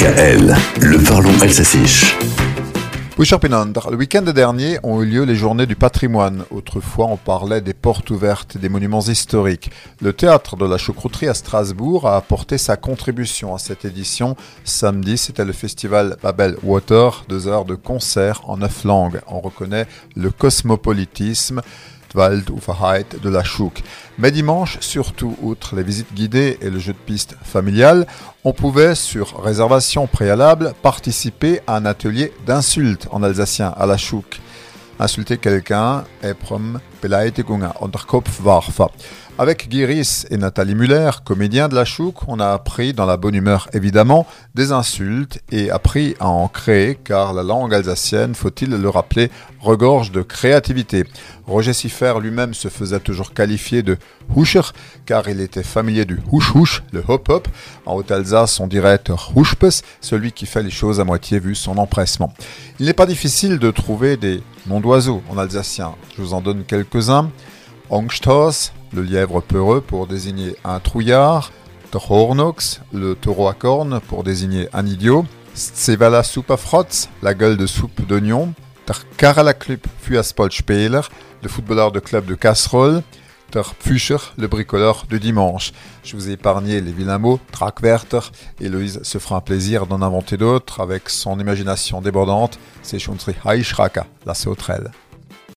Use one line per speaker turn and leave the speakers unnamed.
DKL, le parlons.
Le week-end dernier ont eu lieu les journées du patrimoine. Autrefois, on parlait des portes ouvertes des monuments historiques. Le théâtre de la choucrouterie à Strasbourg a apporté sa contribution à cette édition. Samedi, c'était le festival Babel Water, deux heures de concert en neuf langues. On reconnaît le cosmopolitisme de la Chouk. Mais dimanche, surtout, outre les visites guidées et le jeu de piste familial, on pouvait, sur réservation préalable, participer à un atelier d'insultes en alsacien à la Chouk. Insulter quelqu'un, Eprom Beleidigung unter Kopf warfa. Avec Guiris et Nathalie Muller, comédiens de la Chouk, on a appris, dans la bonne humeur évidemment, des insultes et appris à en créer, car la langue alsacienne, faut-il le rappeler, regorge de créativité. Roger Siffer lui-même se faisait toujours qualifier de Huscher, car il était familier du Husch-Husch, le hop-hop. En Haute-Alsace, on dirait Huschpes, celui qui fait les choses à moitié vu son empressement. Il n'est pas difficile de trouver des noms d'oiseaux en alsacien. Je vous en donne quelques-uns. Angsthos, le lièvre peureux pour désigner un trouillard, Hornox, le taureau à cornes pour désigner un idiot, Stsevala Supafrotz, la gueule de soupe d'oignon, der Fuaspolspieler, le footballeur de club de casserole, le bricoleur de dimanche. Je vous ai épargné les vilains mots, Trakwerter, et Louise se fera un plaisir d'en inventer d'autres avec son imagination débordante, c'est Schuntri Haishraka, la sauterelle.